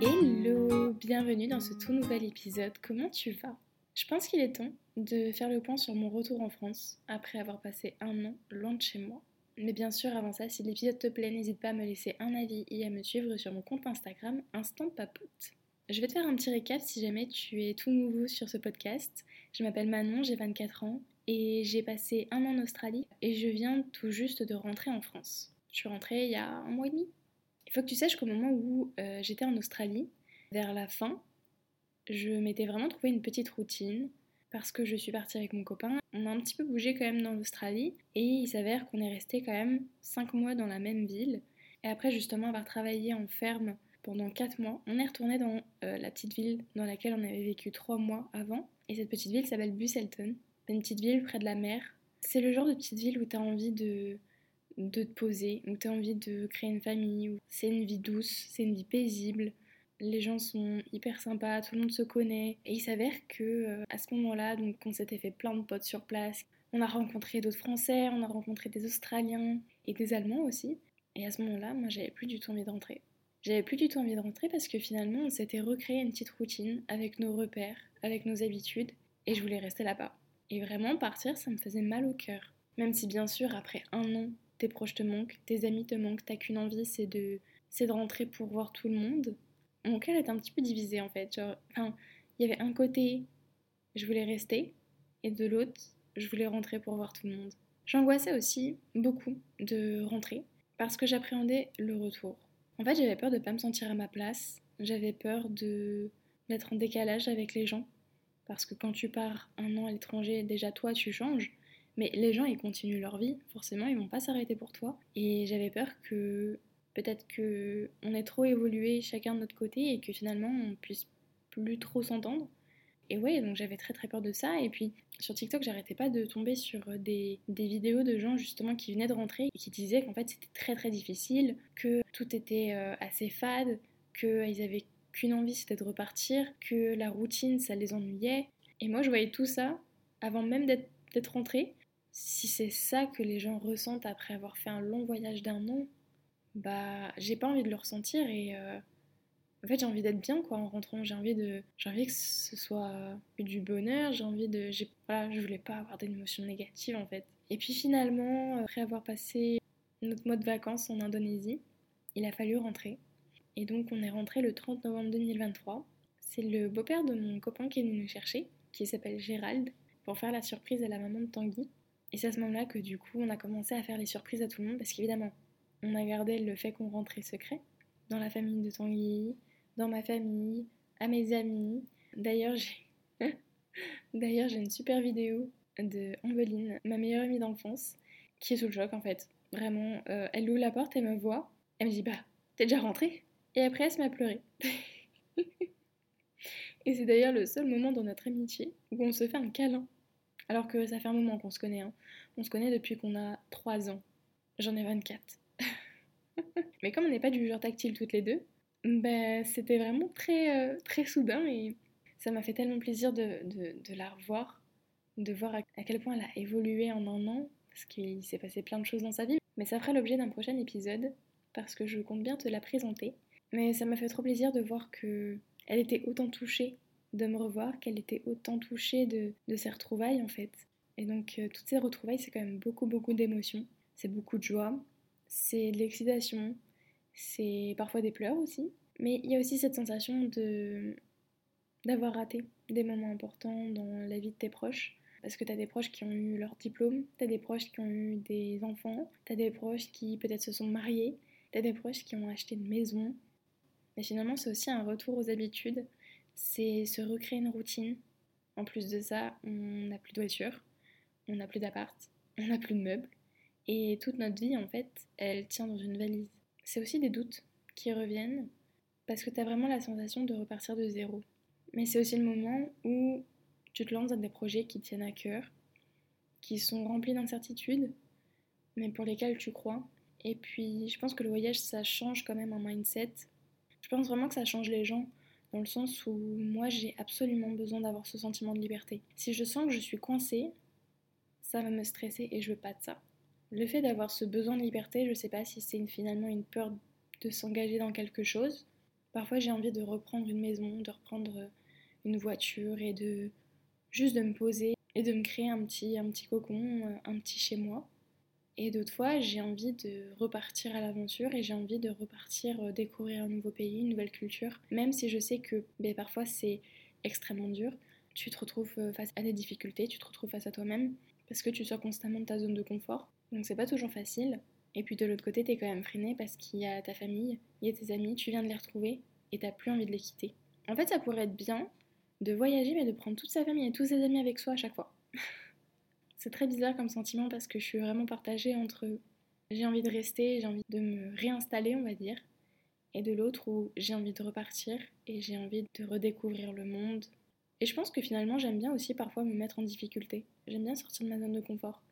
Hello, bienvenue dans ce tout nouvel épisode. Comment tu vas? Je pense qu'il est temps de faire le point sur mon retour en France après avoir passé un an loin de chez moi. Mais bien sûr, avant ça, si l'épisode te plaît, n'hésite pas à me laisser un avis et à me suivre sur mon compte Instagram Instant Papote. Je vais te faire un petit récap si jamais tu es tout nouveau sur ce podcast. Je m'appelle Manon, j'ai 24 ans et j'ai passé un an en Australie et je viens tout juste de rentrer en France. Je suis rentrée il y a un mois et demi, il faut que tu saches qu'au moment où euh, j'étais en Australie, vers la fin, je m'étais vraiment trouvé une petite routine parce que je suis partie avec mon copain. On a un petit peu bougé quand même dans l'Australie et il s'avère qu'on est resté quand même 5 mois dans la même ville. Et après justement avoir travaillé en ferme pendant 4 mois, on est retourné dans euh, la petite ville dans laquelle on avait vécu 3 mois avant. Et cette petite ville s'appelle Busselton. C'est une petite ville près de la mer. C'est le genre de petite ville où tu as envie de, de te poser, où tu as envie de créer une famille, où c'est une vie douce, c'est une vie paisible. Les gens sont hyper sympas, tout le monde se connaît. Et il s'avère que euh, à ce moment-là, donc on s'était fait plein de potes sur place. On a rencontré d'autres Français, on a rencontré des Australiens et des Allemands aussi. Et à ce moment-là, moi j'avais plus du tout envie de rentrer. J'avais plus du tout envie de rentrer parce que finalement on s'était recréé une petite routine avec nos repères, avec nos habitudes, et je voulais rester là-bas. Et vraiment partir, ça me faisait mal au cœur. Même si bien sûr, après un an tes proches te manquent, tes amis te manquent, t'as qu'une envie, c'est de, c'est de rentrer pour voir tout le monde. Mon cœur est un petit peu divisé en fait. Enfin, il y avait un côté, je voulais rester, et de l'autre, je voulais rentrer pour voir tout le monde. J'angoissais aussi beaucoup de rentrer parce que j'appréhendais le retour. En fait, j'avais peur de ne pas me sentir à ma place. J'avais peur de d'être en décalage avec les gens parce que quand tu pars un an à l'étranger, déjà toi tu changes mais les gens, ils continuent leur vie, forcément, ils vont pas s'arrêter pour toi. Et j'avais peur que peut-être que on ait trop évolué chacun de notre côté et que finalement on puisse plus trop s'entendre. Et ouais, donc j'avais très très peur de ça. Et puis sur TikTok, j'arrêtais pas de tomber sur des, des, vidéos de gens justement qui venaient de rentrer et qui disaient qu'en fait c'était très très difficile, que tout était euh, assez fade, qu'ils avaient qu'une envie c'était de repartir, que la routine ça les ennuyait. Et moi je voyais tout ça avant même d'être rentrée si c'est ça que les gens ressentent après avoir fait un long voyage d'un an, bah j'ai pas envie de le ressentir et euh, en fait j'ai envie d'être bien quoi en rentrant. J'ai envie de, j'ai envie que ce soit du bonheur. J'ai envie de, j'ai, voilà, je voulais pas avoir d'émotions négatives en fait. Et puis finalement, après avoir passé notre mois de vacances en Indonésie, il a fallu rentrer. Et donc on est rentré le 30 novembre 2023. C'est le beau-père de mon copain qui est venu nous chercher, qui s'appelle Gérald, pour faire la surprise à la maman de Tanguy. Et c'est à ce moment-là que du coup on a commencé à faire les surprises à tout le monde parce qu'évidemment on a gardé le fait qu'on rentrait secret dans la famille de Tanguy, dans ma famille, à mes amis. D'ailleurs j'ai D'ailleurs j'ai une super vidéo de Ambeline, ma meilleure amie d'enfance, qui est sous le choc en fait. Vraiment, euh, elle ouvre la porte, elle me voit, elle me dit bah t'es déjà rentrée? Et après elle se met à pleurer. Et c'est d'ailleurs le seul moment dans notre amitié où on se fait un câlin. Alors que ça fait un moment qu'on se connaît. Hein. On se connaît depuis qu'on a 3 ans. J'en ai 24. Mais comme on n'est pas du genre tactile toutes les deux, ben, c'était vraiment très, euh, très soudain et ça m'a fait tellement plaisir de, de, la revoir, de voir à, à, quel point elle a évolué en un an, parce qu'il s'est passé plein de choses dans sa vie. Mais ça fera l'objet d'un prochain épisode, parce que je compte bien te la présenter. Mais ça m'a fait trop plaisir de voir que elle était autant touchée de me revoir, qu'elle était autant touchée de, de ces retrouvailles en fait. Et donc euh, toutes ces retrouvailles, c'est quand même beaucoup beaucoup d'émotions, c'est beaucoup de joie, c'est de l'excitation, c'est parfois des pleurs aussi. Mais il y a aussi cette sensation de d'avoir raté des moments importants dans la vie de tes proches. Parce que tu as des proches qui ont eu leur diplôme, tu as des proches qui ont eu des enfants, tu as des proches qui peut-être se sont mariés, tu as des proches qui ont acheté une maison. Mais finalement, c'est aussi un retour aux habitudes, c'est se recréer une routine. En plus de ça, on n'a plus de voiture, on n'a plus d'appart, on n'a plus de meubles. Et toute notre vie, en fait, elle tient dans une valise. C'est aussi des doutes qui reviennent parce que tu as vraiment la sensation de repartir de zéro. Mais c'est aussi le moment où tu te lances dans des projets qui tiennent à cœur, qui sont remplis d'incertitudes, mais pour lesquels tu crois. Et puis, je pense que le voyage, ça change quand même un mindset. Je pense vraiment que ça change les gens dans le sens où moi j'ai absolument besoin d'avoir ce sentiment de liberté. Si je sens que je suis coincée, ça va me stresser et je veux pas de ça. Le fait d'avoir ce besoin de liberté, je sais pas si c'est finalement une peur de s'engager dans quelque chose, Parfois j'ai envie de reprendre une maison, de reprendre une voiture et de juste de me poser et de me créer un petit, un petit cocon, un petit chez moi. Et d'autres fois, j'ai envie de repartir à l'aventure et j'ai envie de repartir euh, découvrir un nouveau pays, une nouvelle culture. Même si je sais que ben, parfois c'est extrêmement dur, tu te retrouves euh, face à des difficultés, tu te retrouves face à toi-même parce que tu sors constamment de ta zone de confort. Donc c'est pas toujours facile. Et puis de l'autre côté, t'es quand même freiné parce qu'il y a ta famille, il y a tes amis, tu viens de les retrouver et t'as plus envie de les quitter. En fait, ça pourrait être bien de voyager mais de prendre toute sa famille et tous ses amis avec soi à chaque fois. C'est très bizarre comme sentiment parce que je suis vraiment partagée entre j'ai envie de rester, j'ai envie de me réinstaller, on va dire, et de l'autre où j'ai envie de repartir et j'ai envie de redécouvrir le monde. Et je pense que finalement, j'aime bien aussi parfois me mettre en difficulté. J'aime bien sortir de ma zone de confort.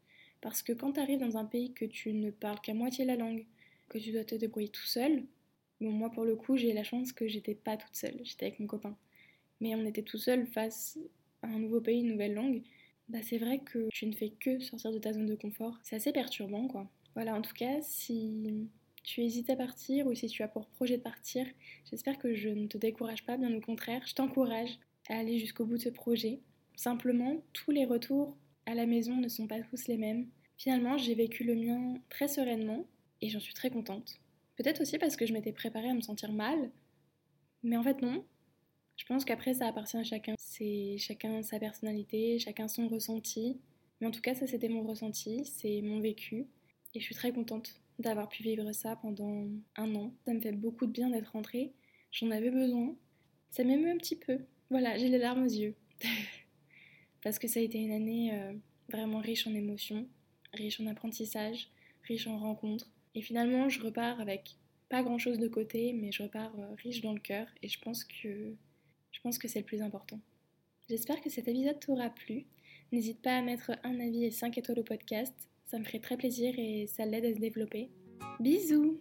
Parce que quand tu arrives dans un pays que tu ne parles qu'à moitié la langue, que tu dois te débrouiller tout seul, bon, moi pour le coup, j'ai la chance que j'étais pas toute seule, j'étais avec mon copain. Mais on était tout seul face à un nouveau pays, une nouvelle langue, bah c'est vrai que tu ne fais que sortir de ta zone de confort. C'est assez perturbant quoi. Voilà, en tout cas, si tu hésites à partir ou si tu as pour projet de partir, j'espère que je ne te décourage pas, bien au contraire, je t'encourage à aller jusqu'au bout de ce projet. Simplement, tous les retours à la maison ne sont pas tous les mêmes. Finalement, j'ai vécu le mien très sereinement et j'en suis très contente. Peut-être aussi parce que je m'étais préparée à me sentir mal, mais en fait non, je pense qu'après, ça appartient à chacun. C'est chacun sa personnalité, chacun son ressenti. Mais en tout cas, ça, c'était mon ressenti, c'est mon vécu. Et je suis très contente d'avoir pu vivre ça pendant un an. Ça me fait beaucoup de bien d'être rentrée. J'en avais besoin. Ça m'émeut un petit peu. Voilà, j'ai les larmes aux yeux. Parce que ça a été une année euh, vraiment riche en émotions, riche en apprentissage, riche en rencontres. Et finalement, je repars avec pas grand chose de côté, mais je repars euh, riche dans le cœur. Et je pense que je pense que c'est le plus important. J'espère que cet épisode t'aura plu. N'hésite pas à mettre un avis et 5 étoiles au podcast. Ça me ferait très plaisir et ça l'aide à se développer. Bisous